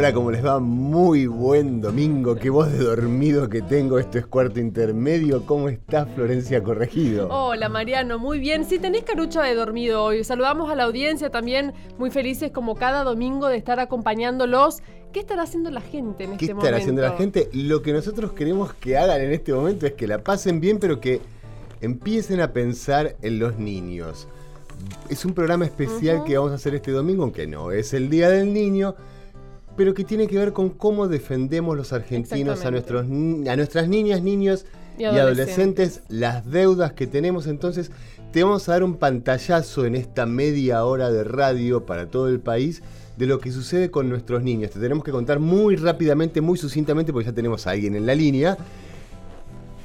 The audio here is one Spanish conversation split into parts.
Hola, ¿cómo les va? Muy buen domingo. Qué voz de dormido que tengo. Esto es cuarto intermedio. ¿Cómo está Florencia Corregido? Hola, Mariano. Muy bien. Sí, tenés carucha de dormido hoy. Saludamos a la audiencia también. Muy felices como cada domingo de estar acompañándolos. ¿Qué estará haciendo la gente en ¿Qué este momento? estará haciendo la gente? Lo que nosotros queremos que hagan en este momento es que la pasen bien, pero que empiecen a pensar en los niños. Es un programa especial que vamos a hacer este domingo, aunque no es el Día del Niño, pero que tiene que ver con cómo defendemos los argentinos a, nuestros, a nuestras niñas, niños y, Y adolescentes, las deudas que tenemos. Entonces, te vamos a dar un pantallazo en esta media hora de radio para todo el país de lo que sucede con nuestros niños. Te tenemos que contar muy rápidamente, muy sucintamente, porque ya tenemos a alguien en la línea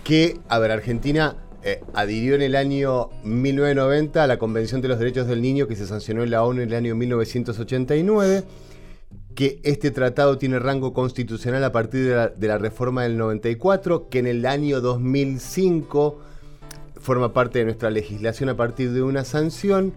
que, a ver, Argentina eh, adhirió en el año 1990 a la Convención de los Derechos del Niño que se sancionó en la ONU en el año 1989, que este tratado tiene rango constitucional a partir de la, de la reforma del 94, que en el año 2005 forma parte de nuestra legislación a partir de una sanción,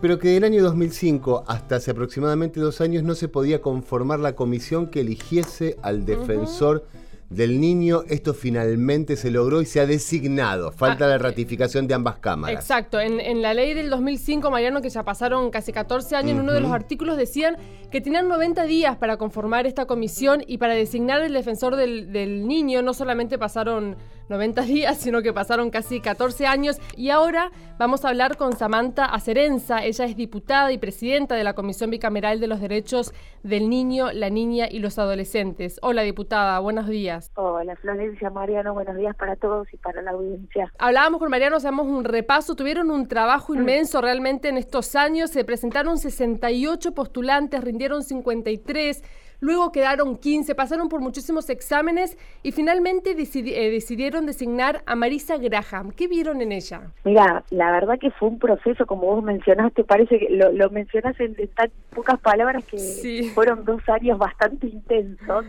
pero que del año 2005 hasta hace aproximadamente dos años no se podía conformar la comisión que eligiese al defensor del niño. Esto finalmente se logró y se ha designado. Falta Ah, la ratificación de ambas cámaras. Exacto, en, en la ley del 2005, Mariano, que ya pasaron casi 14 años, en uno de los artículos decían que tenían 90 días para conformar esta comisión y para designar el defensor del, del niño. No solamente pasaron 90 días, sino que pasaron casi 14 años. Y ahora vamos a hablar con Samantha Acerenza. Ella es diputada y presidenta de la Comisión Bicameral de los Derechos del Niño, la Niña y los Adolescentes. Hola, diputada, buenos días. Hola Florencia Mariano, buenos días para todos y para la audiencia. Hablábamos con Mariano, hacemos un repaso, tuvieron un trabajo inmenso realmente en estos años, se presentaron 68 postulantes, rindieron 53, luego quedaron 15, pasaron por muchísimos exámenes y finalmente decidi- eh, decidieron designar a Marisa Graham. ¿Qué vieron en ella? Mira, la verdad que fue un proceso, como vos mencionaste, parece que lo, lo mencionas en, en tan pocas palabras que Sí. fueron dos años bastante intensos.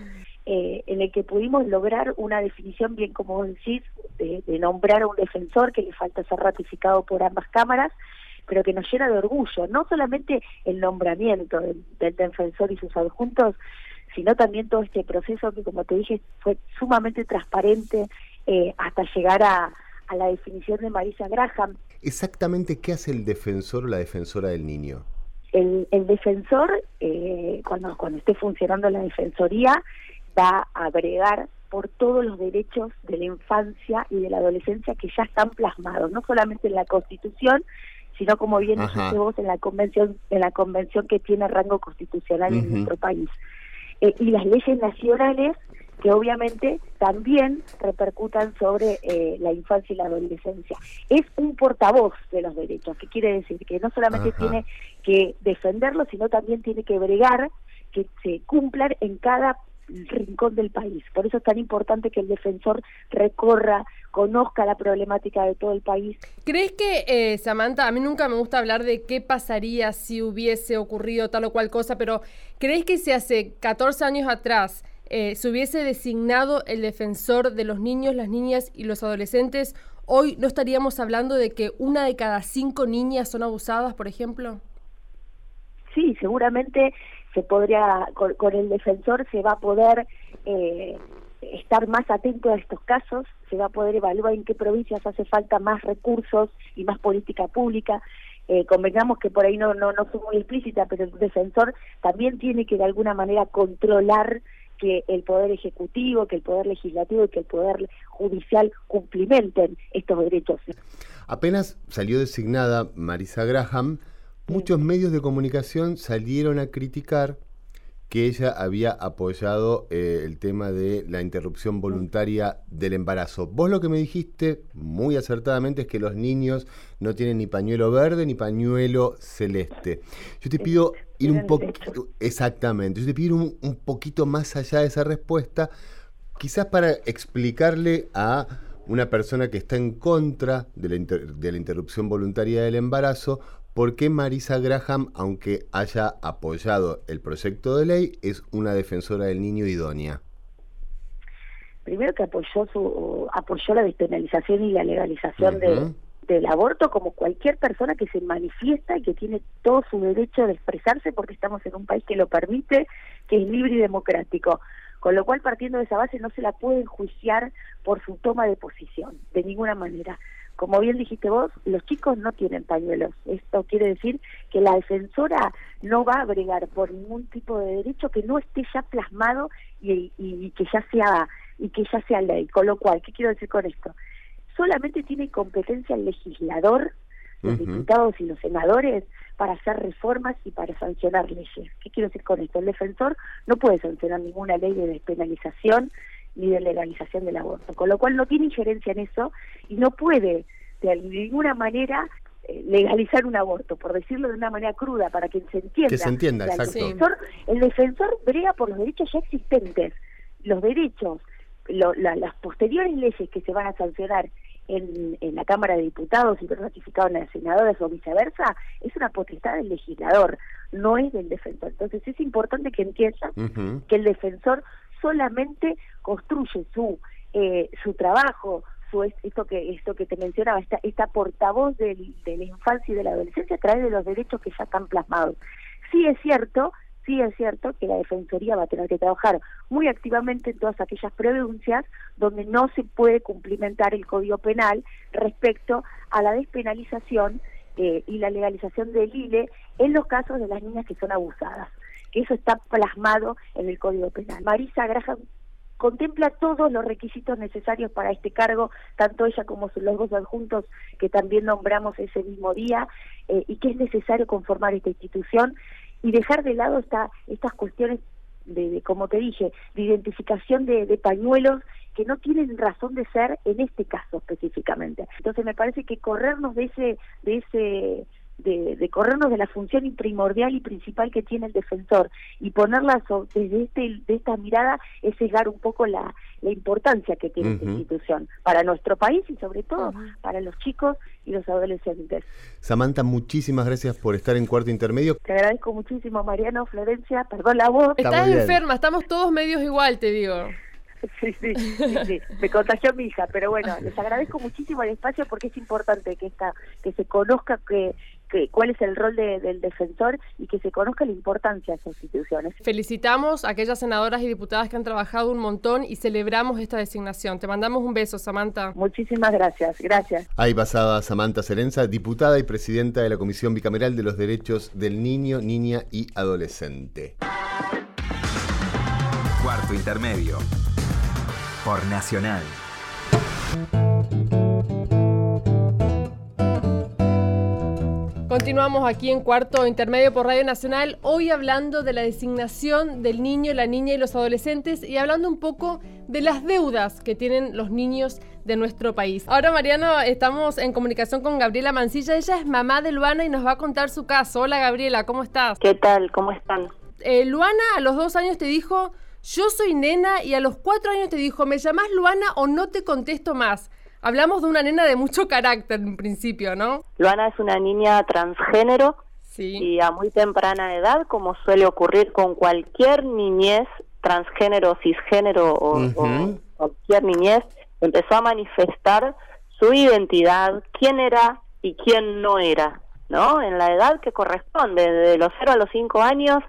eh, en el que pudimos lograr una definición, bien como vos decís, de, de nombrar a un defensor que le falta ser ratificado por ambas cámaras, pero que nos llena de orgullo, no solamente el nombramiento del, del defensor y sus adjuntos, sino también todo este proceso que, como te dije, fue sumamente transparente eh, hasta llegar a, a la definición de Marisa Graham. Exactamente, ¿qué hace el defensor o la defensora del niño? El, el defensor, eh, cuando, cuando esté funcionando la defensoría, va a bregar por todos los derechos de la infancia y de la adolescencia que ya están plasmados, no solamente en la Constitución, sino como bien dijiste vos en la convención, en la convención que tiene rango constitucional en nuestro país. Eh, y las leyes nacionales que obviamente también repercutan sobre eh, la infancia y la adolescencia. Es un portavoz de los derechos, que quiere decir que no solamente Ajá. tiene que defenderlos, sino también tiene que bregar que se cumplan en cada rincón del país. Por eso es tan importante que el defensor recorra, conozca la problemática de todo el país ¿Crees que, eh, Samantha, a mí nunca me gusta hablar de qué pasaría si hubiese ocurrido tal o cual cosa, pero ¿crees que si hace 14 años atrás eh, se hubiese designado el defensor de los niños, las niñas y los adolescentes, hoy no estaríamos hablando de que una de cada cinco niñas son abusadas, por ejemplo? sí, seguramente se podría, con, el defensor se va a poder eh, estar más atento a estos casos, se va a poder evaluar en qué provincias hace falta más recursos y más política pública. Eh, convengamos que por ahí no, no, no fue muy explícita, pero el defensor también tiene que de alguna manera controlar que el Poder Ejecutivo, que el Poder Legislativo y que el Poder Judicial cumplimenten estos derechos. Apenas salió designada Marisa Graham, muchos medios de comunicación salieron a criticar que ella había apoyado eh, el tema de la interrupción voluntaria del embarazo. Vos lo que me dijiste muy acertadamente es que los niños no tienen ni pañuelo verde ni pañuelo celeste. Yo te pido ir un poquito, exactamente, yo te pido un, un poquito más allá de esa respuesta, quizás para explicarle a una persona que está en contra de la, de la interrupción voluntaria del embarazo, ¿por qué Marisa Graham, aunque haya apoyado el proyecto de ley, es una defensora del niño idónea? Primero que apoyó su apoyó la despenalización y la legalización de, del aborto como cualquier persona que se manifiesta y que tiene todo su derecho de expresarse porque estamos en un país que lo permite, que es libre y democrático. Con lo cual, partiendo de esa base, no se la puede enjuiciar por su toma de posición, de ninguna manera. Como bien dijiste vos, los chicos no tienen pañuelos. Esto quiere decir que la defensora no va a bregar por ningún tipo de derecho que no esté ya plasmado y, y que ya sea y que ya sea ley. Con lo cual, ¿qué quiero decir con esto? solamente tiene competencia el legislador, los diputados y los senadores, para hacer reformas y para sancionar leyes. ¿Qué quiero decir con esto? El defensor no puede sancionar ninguna ley de despenalización ni de legalización del aborto, con lo cual no tiene injerencia en eso y no puede de ninguna manera eh, legalizar un aborto, por decirlo de una manera cruda, para que se entienda. Que se entienda, exacto. El defensor, el defensor brega por los derechos ya existentes, los derechos, las posteriores leyes que se van a sancionar en, la Cámara de Diputados y ratificado en las senadoras o viceversa, es una potestad del legislador, no es del defensor. Entonces es importante que entiendan que el defensor solamente construye su eh, su trabajo, su esto que esto que te mencionaba, esta, esta portavoz de la infancia y de la adolescencia a través de los derechos que ya están plasmados. Sí es cierto sí es cierto que la Defensoría va a tener que trabajar muy activamente en todas aquellas provincias donde no se puede cumplimentar el Código Penal respecto a la despenalización eh, y la legalización del ILE en los casos de las niñas que son abusadas, eso está plasmado en el Código Penal. Marisa Graham contempla todos los requisitos necesarios para este cargo, tanto ella como los dos adjuntos que también nombramos ese mismo día, eh, y que es necesario conformar esta institución y dejar de lado esta, estas cuestiones de, como te dije, de identificación de, de, pañuelos que no tienen razón de ser en este caso específicamente. Entonces me parece que corrernos de ese, de ese de, corrernos de la función primordial y principal que tiene el defensor y ponerla desde este, de esta mirada es cegar un poco la, la importancia que tiene esta institución para nuestro país y sobre todo para los chicos y los adolescentes. Samantha, muchísimas gracias por estar en Cuarto Intermedio. Te agradezco muchísimo, Mariano, Florencia, perdón la voz. Estás enferma, estamos todos medios igual, te digo. Sí, sí, sí, me contagió mi hija, pero bueno, les agradezco muchísimo el espacio porque es importante que esta, que se conozca que, que cuál es el rol del defensor y que se conozca la importancia de esas instituciones. Felicitamos a aquellas senadoras y diputadas que han trabajado un montón y celebramos esta designación. Te mandamos un beso, Samantha. Muchísimas gracias, gracias. Ahí pasaba Samantha Serenza, diputada y presidenta de la Comisión Bicameral de los Derechos del Niño, Niña y Adolescente. Cuarto Intermedio por Nacional. Continuamos aquí en cuarto intermedio por Radio Nacional, hoy hablando de la designación del niño, la niña y los adolescentes y hablando un poco de las deudas que tienen los niños de nuestro país. Ahora, Mariano, estamos en comunicación con Gabriela Mancilla, ella es mamá de Luana y nos va a contar su caso. Hola Gabriela, ¿cómo estás? ¿Qué tal? ¿Cómo están? Eh, Luana a los dos años te dijo, yo soy nena y a los cuatro años te dijo, ¿me llamás Luana o no te contesto más? Hablamos de una nena de mucho carácter en principio, ¿no? Luana es una niña transgénero y a muy temprana edad, como suele ocurrir con cualquier niñez transgénero, cisgénero o, o cualquier niñez, empezó a manifestar su identidad, quién era y quién no era, ¿no? En la edad que corresponde, de los 0 a los 5 años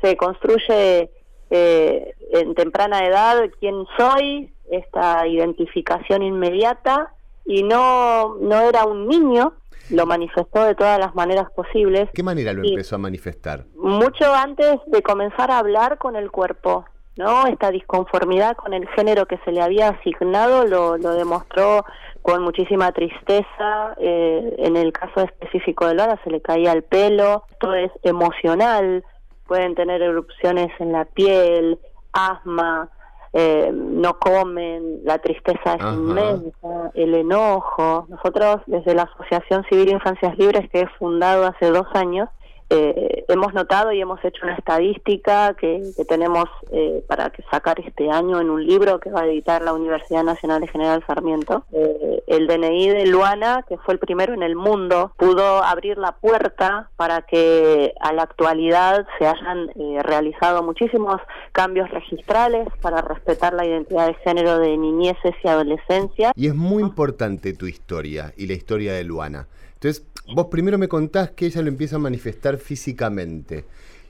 se construye eh, en temprana edad quién soy, esta identificación inmediata, y no, no era un niño, lo manifestó de todas las maneras posibles. ¿Qué manera lo empezó a manifestar? Mucho antes de comenzar a hablar con el cuerpo, ¿no? Esta disconformidad con el género que se le había asignado lo, lo demostró con muchísima tristeza. Eh, en el caso específico de Laura se le caía el pelo, todo es emocional, pueden tener erupciones en la piel, asma, eh, no comen, la tristeza es inmensa, el enojo. Nosotros desde la Asociación Civil Infancias Libres, que he fundado hace dos años, eh, hemos notado y hemos hecho una estadística que, tenemos eh, para que sacar este año en un libro que va a editar la Universidad Nacional de General Sarmiento. Eh, el DNI de Luana, que fue el primero en el mundo, pudo abrir la puerta para que a la actualidad se hayan realizado muchísimos cambios registrales para respetar la identidad de género de niñeces y adolescencia. Y es muy importante tu historia y la historia de Luana. Entonces, vos primero me contás que ella lo empieza a manifestar físicamente.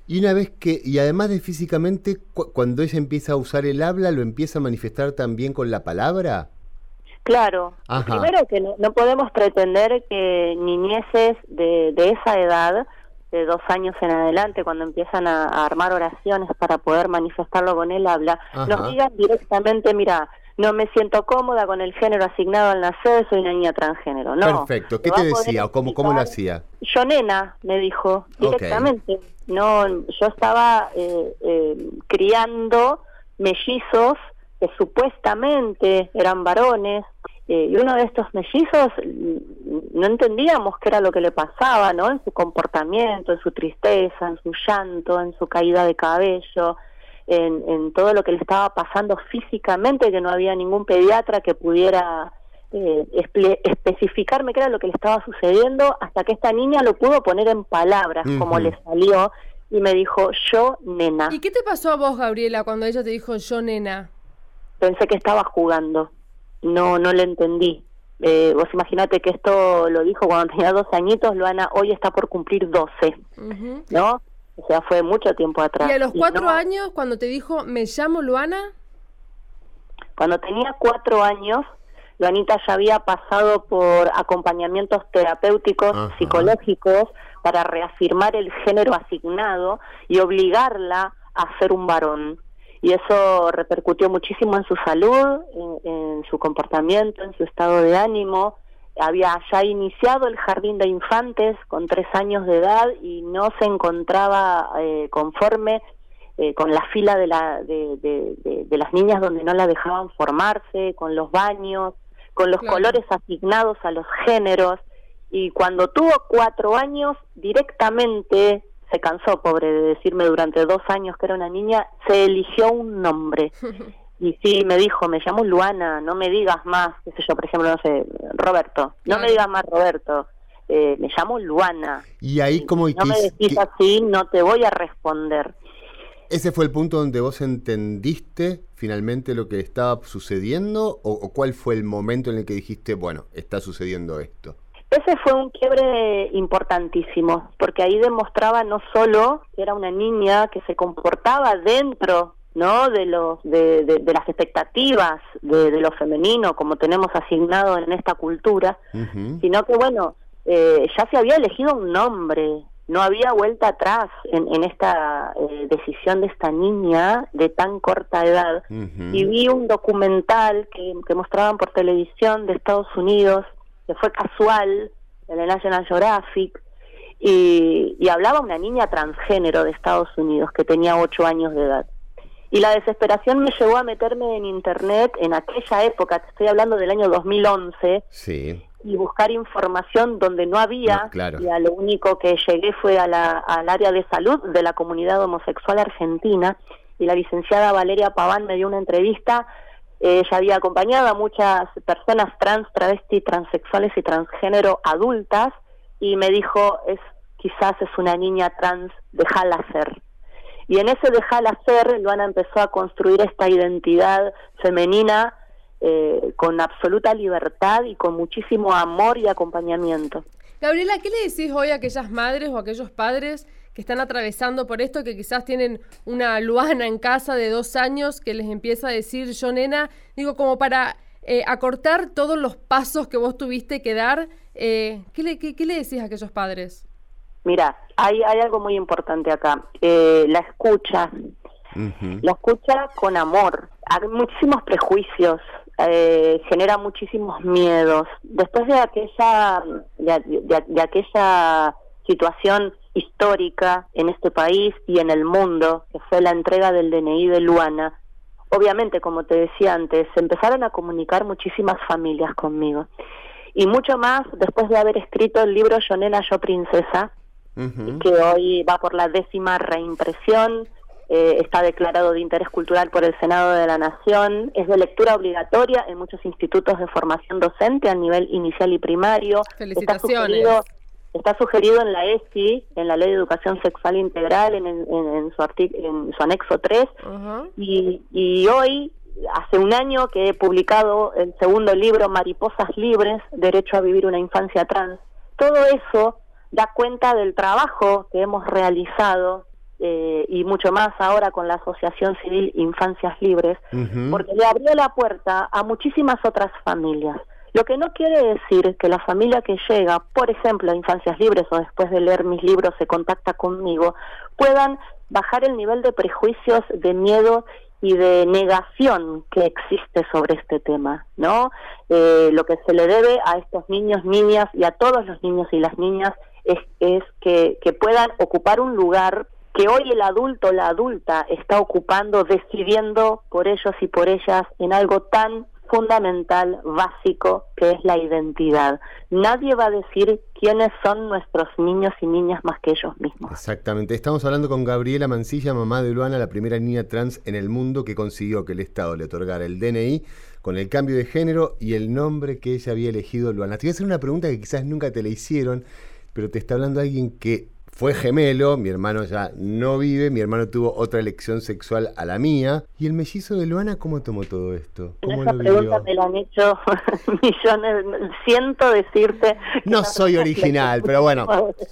Y una vez que, y además de físicamente, cuando ella empieza a usar el habla, ¿lo empieza a manifestar también con la palabra? Claro. Primero que no, podemos pretender que niñeces de, de, esa edad, de dos años en adelante, cuando empiezan a, armar oraciones para poder manifestarlo con el habla, nos digan directamente, mira, no me siento cómoda con el género asignado al nacer, soy una niña transgénero. No. Perfecto. ¿Qué te decía o cómo, cómo lo hacía? Yo nena, me dijo directamente. No, yo estaba eh, eh, criando mellizos que supuestamente eran varones eh, y uno de estos mellizos mm, no entendíamos qué era lo que le pasaba, ¿no? En su comportamiento, en su tristeza, en su llanto, en su caída de cabello en, todo lo que le estaba pasando físicamente, que no había ningún pediatra que pudiera eh, especificarme qué era lo que le estaba sucediendo, hasta que esta niña lo pudo poner en palabras, como le salió, y me dijo, yo nena. ¿Y qué te pasó a vos, Gabriela, cuando ella te dijo, yo nena? Pensé que estaba jugando, no, no le entendí. Eh, vos imaginate que esto lo dijo cuando tenía 12 añitos, Luana hoy está por cumplir 12, ¿no? O sea, fue mucho tiempo atrás. ¿Y a los cuatro años, cuando te dijo, me llamo Luana? Cuando tenía cuatro años, Luanita ya había pasado por acompañamientos terapéuticos, psicológicos, para reafirmar el género asignado y obligarla a ser un varón. Y eso repercutió muchísimo en su salud, en su comportamiento, en su estado de ánimo, había ya iniciado el jardín de infantes con tres años de edad y no se encontraba eh, conforme eh, con la fila de, la, de, las niñas donde no la dejaban formarse, con los baños, con los colores asignados a los géneros. Y cuando tuvo cuatro años, directamente se cansó, pobre, de decirme durante dos años que era una niña, se eligió un nombre. Y sí, me dijo, me llamo Luana, no me digas más, qué sé yo, por ejemplo, no sé, Roberto, no me digas más Roberto, eh, me llamo Luana. Y ahí como... no me decís así, no te voy a responder. ¿Ese fue el punto donde vos entendiste finalmente lo que estaba sucediendo o, cuál fue el momento en el que dijiste, bueno, está sucediendo esto? Ese fue un quiebre importantísimo, porque ahí demostraba no solo que era una niña que se comportaba dentro no de los de, de, las expectativas de, lo femenino como tenemos asignado en esta cultura sino que bueno eh, ya se había elegido un nombre no había vuelta atrás en, en esta eh, decisión de esta niña de tan corta edad. Y vi un documental que, que mostraban por televisión de Estados Unidos que fue casual en el National Geographic y, y hablaba una niña transgénero de Estados Unidos que tenía ocho años de edad y la desesperación me llevó a meterme en internet en aquella época, te estoy hablando del año 2011, sí. y buscar información donde no había, y a lo único que llegué fue a la, al área de salud de la comunidad homosexual argentina, y la licenciada Valeria Paván me dio una entrevista, ella había acompañado a muchas personas trans, travesti, transexuales y transgénero adultas, y me dijo, es quizás es una niña trans, déjala ser y en ese dejar hacer, Luana empezó a construir esta identidad femenina eh, con absoluta libertad y con muchísimo amor y acompañamiento. Gabriela, ¿qué le decís hoy a aquellas madres o a aquellos padres que están atravesando por esto, que quizás tienen una Luana en casa de dos años que les empieza a decir yo nena, digo, como para eh, acortar todos los pasos que vos tuviste que dar, eh, ¿qué, le, qué le decís a aquellos padres? Mira, hay, hay algo muy importante acá, eh, la escucha, la escucha con amor. Hay muchísimos prejuicios, eh, genera muchísimos miedos. Después de aquella, de, aquella situación histórica en este país y en el mundo, que fue la entrega del DNI de Luana, obviamente, como te decía antes, se empezaron a comunicar muchísimas familias conmigo. Y mucho más después de haber escrito el libro Yo Nena, Que hoy va por la décima reimpresión, eh, está declarado de interés cultural por el Senado de la Nación, es de lectura obligatoria en muchos institutos de formación docente a nivel inicial y primario. Felicitaciones. Está sugerido, en la ESI, en la Ley de Educación Sexual Integral, en, su, en su anexo 3, y, y hoy hace un año que he publicado el segundo libro, Mariposas Libres, Derecho a Vivir una Infancia Trans. Todo eso da cuenta del trabajo que hemos realizado eh, y mucho más ahora con la Asociación Civil Infancias Libres, porque le abrió la puerta a muchísimas otras familias. Lo que no quiere decir que la familia que llega, por ejemplo, a Infancias Libres o después de leer mis libros se contacta conmigo, puedan bajar el nivel de prejuicios, de miedo y de negación que existe sobre este tema, ¿no? Eh, lo que se le debe a estos niños, niñas y a todos los niños y las niñas es, que, que puedan ocupar un lugar que hoy el adulto, la adulta, está ocupando, decidiendo por ellos y por ellas en algo tan fundamental, básico, que es la identidad. Nadie va a decir quiénes son nuestros niños y niñas más que ellos mismos. Exactamente. Estamos hablando con Gabriela Mancilla, mamá de Luana, la primera niña trans en el mundo que consiguió que el Estado le otorgara el DNI con el cambio de género y el nombre que ella había elegido Luana. Te voy a hacer una pregunta que quizás nunca te la hicieron, pero te está hablando alguien que fue gemelo, mi hermano ya no vive, mi hermano tuvo otra elección sexual a la mía. ¿Y el mellizo de Luana cómo tomó todo esto? ¿Cómo Esa pregunta me la han hecho millones, siento decirte... No soy original, pero bueno,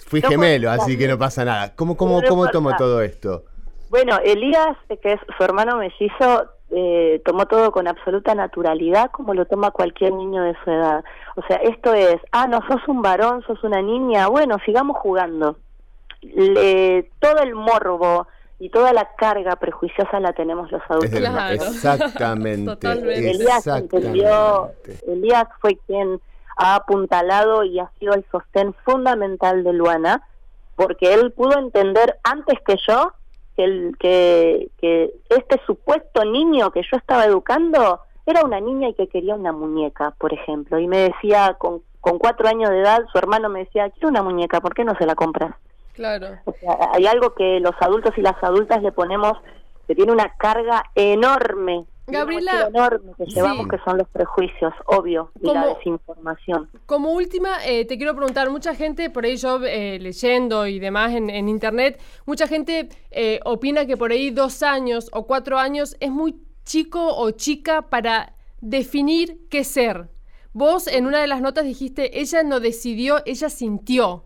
fui gemelo, así que no pasa nada. ¿Cómo, cómo, cómo tomó todo esto? Bueno, Elías, que es su hermano mellizo, eh, tomó todo con absoluta naturalidad, como lo toma cualquier niño de su edad. O sea, esto es, ah, no, sos un varón, sos una niña, bueno, sigamos jugando le, todo el morbo y toda la carga prejuiciosa la tenemos los adultos. Exactamente. Elías, Elías fue quien ha apuntalado y ha sido el sostén fundamental de Luana, porque él pudo entender antes que yo que, el, que, que este supuesto niño que yo estaba educando era una niña y que quería una muñeca, por ejemplo. Y me decía, con, con cuatro años de edad, su hermano me decía, quiero una muñeca, ¿por qué no se la compras? Claro. hay algo que los adultos y las adultas le ponemos que tiene una carga enorme. Gabriela, enorme que llevamos que son los prejuicios, obvio, y la desinformación. Como última, eh, te quiero preguntar, mucha gente, por ahí yo eh, leyendo y demás en, internet, mucha gente eh, opina que por ahí dos años o cuatro años es muy chico o chica para definir qué ser. Vos en una de las notas dijiste, ella no decidió, ella sintió.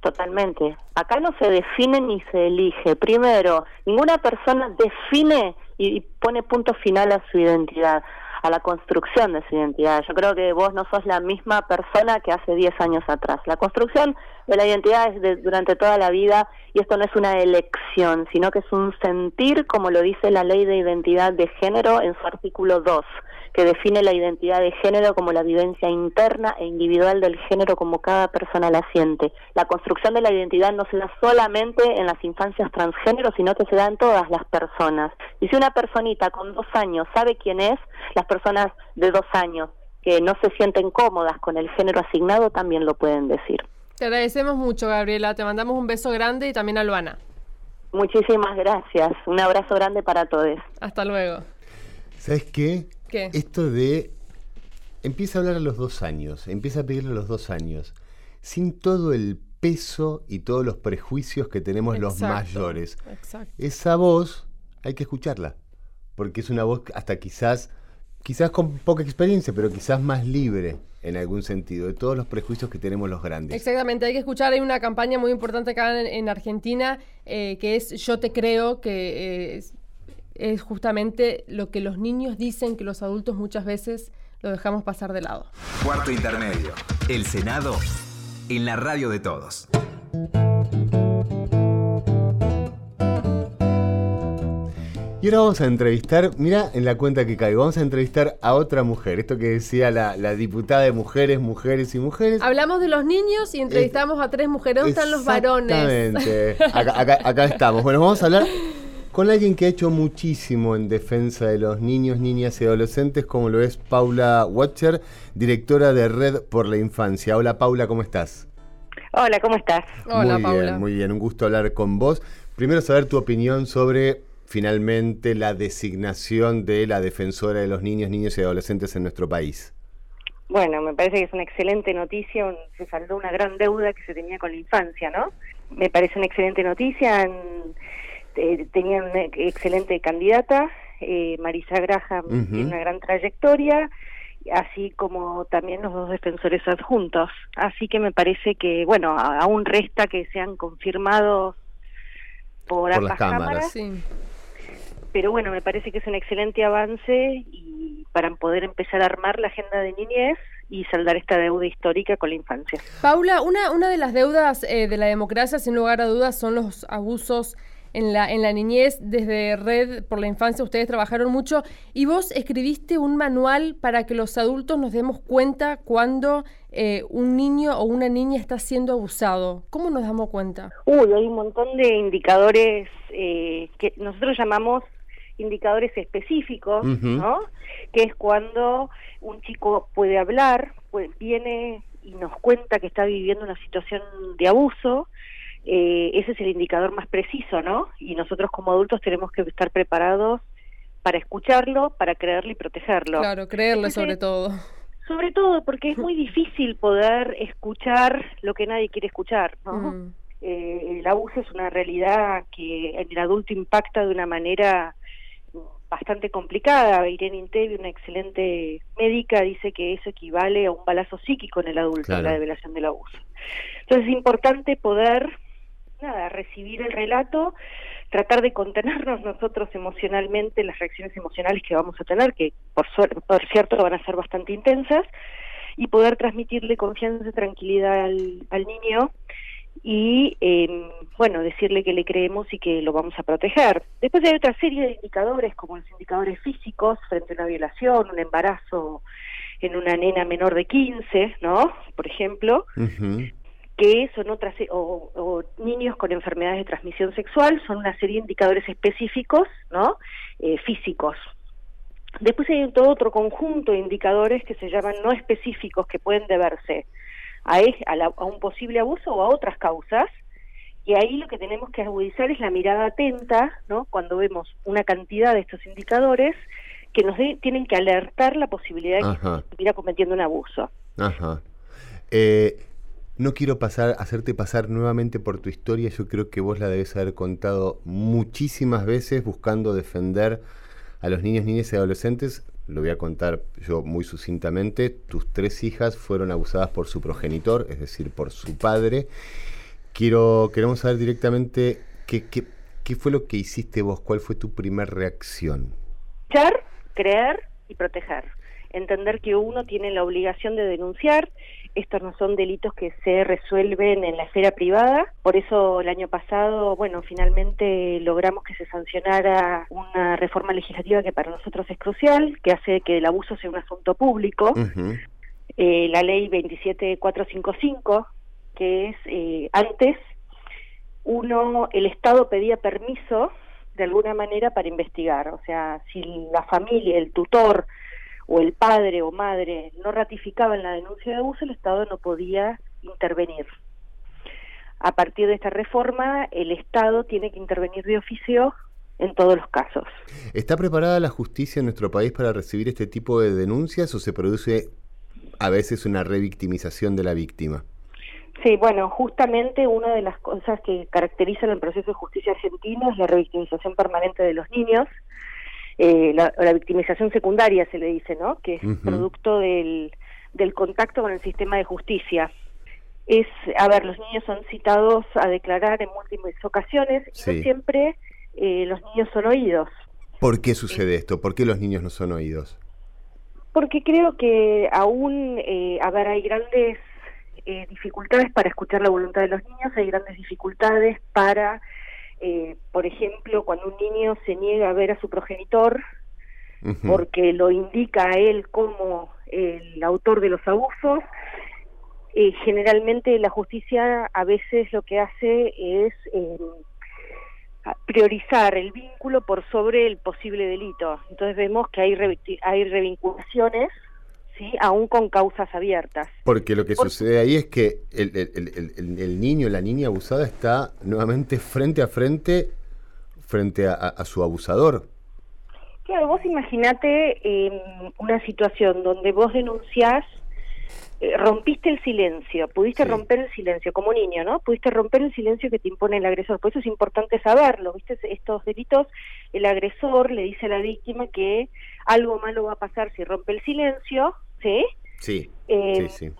Totalmente. Acá no se define ni se elige. Primero, ninguna persona define y pone punto final a su identidad, a la construcción de su identidad. Yo creo que vos no sos la misma persona que hace 10 años atrás. La construcción la identidad es de, durante toda la vida y esto no es una elección, sino que es un sentir, como lo dice la ley de identidad de género en su artículo 2 que define la identidad de género como la vivencia interna e individual del género como cada persona la siente. La construcción de la identidad no se da solamente en las infancias transgénero, sino que se da en todas las personas. Y si una personita con dos años sabe quién es, las personas de dos años que no se sienten cómodas con el género asignado también lo pueden decir. Te agradecemos mucho, Gabriela. Te mandamos un beso grande y también a Luana. Muchísimas gracias. Un abrazo grande para todos. Hasta luego. ¿Sabes qué? Esto de. Empieza a hablar a los dos años, empieza a pedirle a los dos años, sin todo el peso y todos los prejuicios que tenemos los mayores. Esa voz hay que escucharla, porque es una voz hasta quizás, quizás con poca experiencia, pero quizás más libre en algún sentido, de todos los prejuicios que tenemos los grandes. Exactamente, hay que escuchar, hay una campaña muy importante acá en, Argentina, eh, que es Yo te creo, que eh, es justamente lo que los niños dicen que los adultos muchas veces lo dejamos pasar de lado. Cuarto intermedio. El Senado en la radio de todos. Y ahora vamos a entrevistar, mira en la cuenta que caigo, vamos a entrevistar a otra mujer, esto que decía la, diputada de mujeres, mujeres y mujeres. Hablamos de los niños y entrevistamos a tres mujeres, ¿dónde están los varones? Exactamente, acá, acá estamos. Bueno, vamos a hablar con alguien que ha hecho muchísimo en defensa de los niños, niñas y adolescentes, como lo es Paula Watcher, directora de Red por la Infancia. Hola Paula, ¿cómo estás? Hola, ¿cómo estás? Hola, muy Paula. Bien, muy bien, un gusto hablar con vos. Primero saber tu opinión sobre finalmente la designación de la defensora de los niños, niños y adolescentes en nuestro país. Bueno, me parece que es una excelente noticia, se saldó una gran deuda que se tenía con la infancia, ¿no? Me parece una excelente noticia, eh, tenía una excelente candidata, eh, Marisa Graham tiene una gran trayectoria, así como también los dos defensores adjuntos. Así que me parece que, bueno, aún resta que sean confirmados por, ambas cámaras. Pero bueno, me parece que es un excelente avance y para poder empezar a armar la agenda de niñez y saldar esta deuda histórica con la infancia. Paula, una, una de las deudas eh, de la democracia, sin lugar a dudas, son los abusos en la, en la niñez, desde Red por la Infancia, ustedes trabajaron mucho y vos escribiste un manual para que los adultos nos demos cuenta cuando eh, un niño o una niña está siendo abusado. ¿Cómo nos damos cuenta? Uy, hay un montón de indicadores eh, que nosotros llamamos indicadores específicos, ¿no? Que es cuando un chico puede hablar, pues viene y nos cuenta que está viviendo una situación de abuso, eh, ese es el indicador más preciso, ¿no? Y nosotros como adultos tenemos que estar preparados para escucharlo, para creerlo y protegerlo. Claro, creerle sobre todo. Sobre todo porque es muy difícil poder escuchar lo que nadie quiere escuchar, ¿no? Mm. Eh, el abuso es una realidad que en el adulto impacta de una manera bastante complicada. Irene Intevi, una excelente médica, dice que eso equivale a un balazo psíquico en el adulto, la revelación del abuso. Entonces es importante poder nada, recibir el relato, tratar de contenernos nosotros emocionalmente las reacciones emocionales que vamos a tener, que por, por cierto van a ser bastante intensas, y poder transmitirle confianza y tranquilidad al, al niño y eh, bueno decirle que le creemos y que lo vamos a proteger. Después hay otra serie de indicadores como los indicadores físicos frente a una violación, un embarazo en una nena menor de 15, ¿no? Por ejemplo, que son otras, o, niños con enfermedades de transmisión sexual, son una serie de indicadores específicos, ¿no? Eh, físicos. Después hay todo otro conjunto de indicadores que se llaman no específicos, que pueden deberse a, a, un posible abuso o a otras causas, y ahí lo que tenemos que agudizar es la mirada atenta, ¿no? Cuando vemos una cantidad de estos indicadores que nos tienen que alertar la posibilidad de que se estuviera cometiendo un abuso. Ajá. Eh, no quiero pasar, hacerte pasar nuevamente por tu historia, yo creo que vos la debes haber contado muchísimas veces buscando defender a los niños, niñas y adolescentes. Lo voy a contar yo muy sucintamente. Tus tres hijas fueron abusadas por su progenitor, es decir, por su padre. Quiero, queremos saber directamente qué, qué, qué fue lo que hiciste vos, cuál fue tu primera reacción. Creer, creer y proteger. Entender que uno tiene la obligación de denunciar estos no son delitos que se resuelven en la esfera privada, por eso el año pasado, bueno, finalmente logramos que se sancionara una reforma legislativa que para nosotros es crucial, que hace que el abuso sea un asunto público. Eh, la ley 27455, que es eh, antes uno, el Estado pedía permiso de alguna manera para investigar, o sea, si la familia, el tutor, o el padre o madre no ratificaban la denuncia de abuso, el Estado no podía intervenir. A partir de esta reforma, el Estado tiene que intervenir de oficio en todos los casos. ¿Está preparada la justicia en nuestro país para recibir este tipo de denuncias o se produce a veces una revictimización de la víctima? Sí, bueno, justamente una de las cosas que caracterizan el proceso de justicia argentino es la revictimización permanente de los niños. Eh, la, victimización secundaria se le dice, ¿no? Que es producto del, del contacto con el sistema de justicia. Es, a ver, los niños son citados a declarar en múltiples ocasiones y no siempre eh, los niños son oídos. ¿Por qué sucede esto? ¿Por qué los niños no son oídos? Porque creo que aún, eh, a ver, hay grandes dificultades para escuchar la voluntad de los niños, hay grandes dificultades para eh, por ejemplo, cuando un niño se niega a ver a su progenitor porque lo indica a él como el autor de los abusos, eh, generalmente la justicia a veces lo que hace es eh, priorizar el vínculo por sobre el posible delito. Entonces vemos que hay, hay revinculaciones ¿sí? aún con causas abiertas. Porque lo que sucede ahí es que el, el, el, el, niño, la niña abusada está nuevamente frente a frente frente a, su abusador. Claro, vos imaginate eh, una situación donde vos denunciás eh, rompiste el silencio, pudiste romper el silencio como niño, ¿no? Pudiste romper el silencio que te impone el agresor. Por eso es importante saberlo, ¿viste? Estos delitos, el agresor le dice a la víctima que algo malo va a pasar si rompe el silencio, ¿sí? Sí, eh, sí, sí.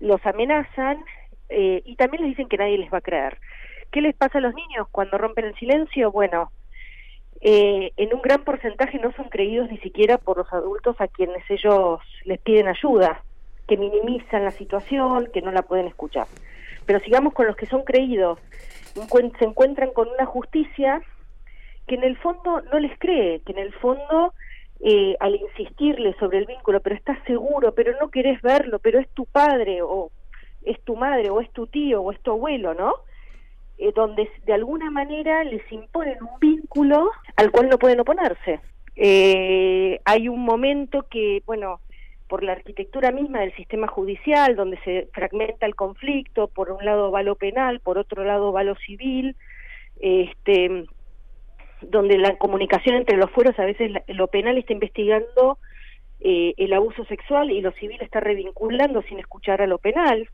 Los amenazan eh, y también les dicen que nadie les va a creer. ¿Qué les pasa a los niños cuando rompen el silencio? Bueno, en un gran porcentaje no son creídos ni siquiera por los adultos a quienes ellos les piden ayuda que minimizan la situación, que no la pueden escuchar. Pero sigamos con los que son creídos, se encuentran con una justicia que en el fondo no les cree, que en el fondo eh, al insistirle sobre el vínculo, pero estás seguro, pero no querés verlo, pero es tu padre o es tu madre o es tu tío o es tu abuelo, ¿no? Eh, donde de alguna manera les imponen un vínculo al cual no pueden oponerse. Eh, hay un momento que, bueno, por la arquitectura misma del sistema judicial, donde se fragmenta el conflicto, por un lado va lo penal, por otro lado va lo civil, este, donde la comunicación entre los fueros, a veces lo penal está investigando eh, el abuso sexual y lo civil está revinculando sin escuchar a lo penal.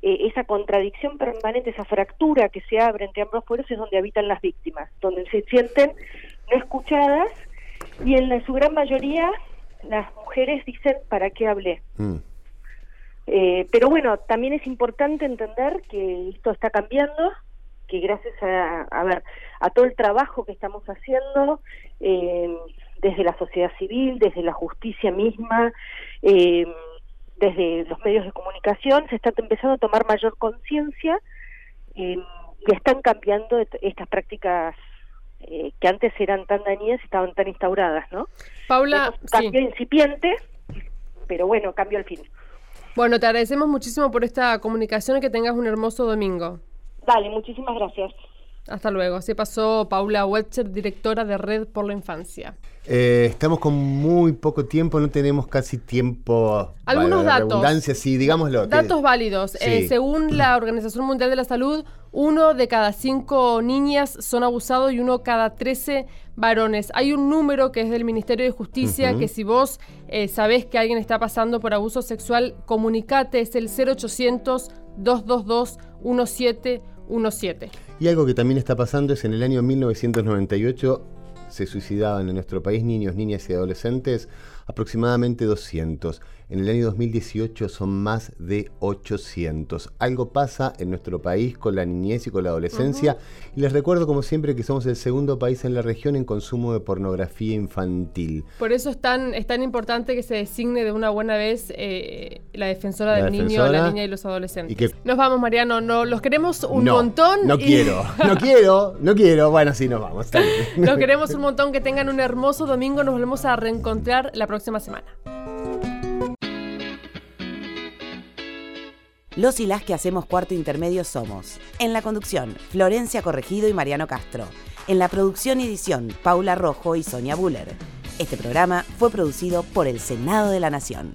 Eh, esa contradicción permanente, esa fractura que se abre entre ambos fueros es donde habitan las víctimas, donde se sienten no escuchadas y en su gran mayoría las mujeres dicen, ¿para qué hablé? Mm. Eh, pero bueno, también es importante entender que esto está cambiando, que gracias a, a ver, a todo el trabajo que estamos haciendo eh, desde la sociedad civil, desde la justicia misma, eh, desde los medios de comunicación, se está empezando a tomar mayor conciencia y están cambiando estas prácticas eh, que antes eran tan dañinas estaban tan instauradas, ¿no? Paula, cambio incipiente, pero bueno, cambio al fin. Bueno, te agradecemos muchísimo por esta comunicación y que tengas un hermoso domingo. Vale, muchísimas gracias. Hasta luego. Se pasó Paula Webster, directora de Red por la Infancia. Eh, estamos con muy poco tiempo, no tenemos casi tiempo. Algunos datos. sí, digámoslo. Datos válidos. Eh, según la Organización Mundial de la Salud, uno de cada cinco niñas son abusados y uno cada trece varones. Hay un número que es del Ministerio de Justicia que si vos eh, sabés que alguien está pasando por abuso sexual, comunicate, es el 0800 222 1717. Y algo que también está pasando es en el año 1998 se suicidaban en nuestro país niños, niñas y adolescentes aproximadamente 200. En el año 2018 son más de 800. Algo pasa en nuestro país con la niñez y con la adolescencia. Y les recuerdo, como siempre, que somos el segundo país en la región en consumo de pornografía infantil. Por eso es tan, es tan importante que se designe de una buena vez eh, la defensora del niño, la niña y los adolescentes. Nos vamos, Mariano. No, los queremos un montón. No quiero, no quiero, no quiero. Bueno, sí, nos vamos. Los queremos un montón. Que tengan un hermoso domingo. Nos volvemos a reencontrar la próxima semana. Los y las que hacemos cuarto intermedio somos. En la conducción, Florencia Corregido y Mariano Castro. En la producción y edición, Paula Rojo y Sonia Buller. Este programa fue producido por el Senado de la Nación.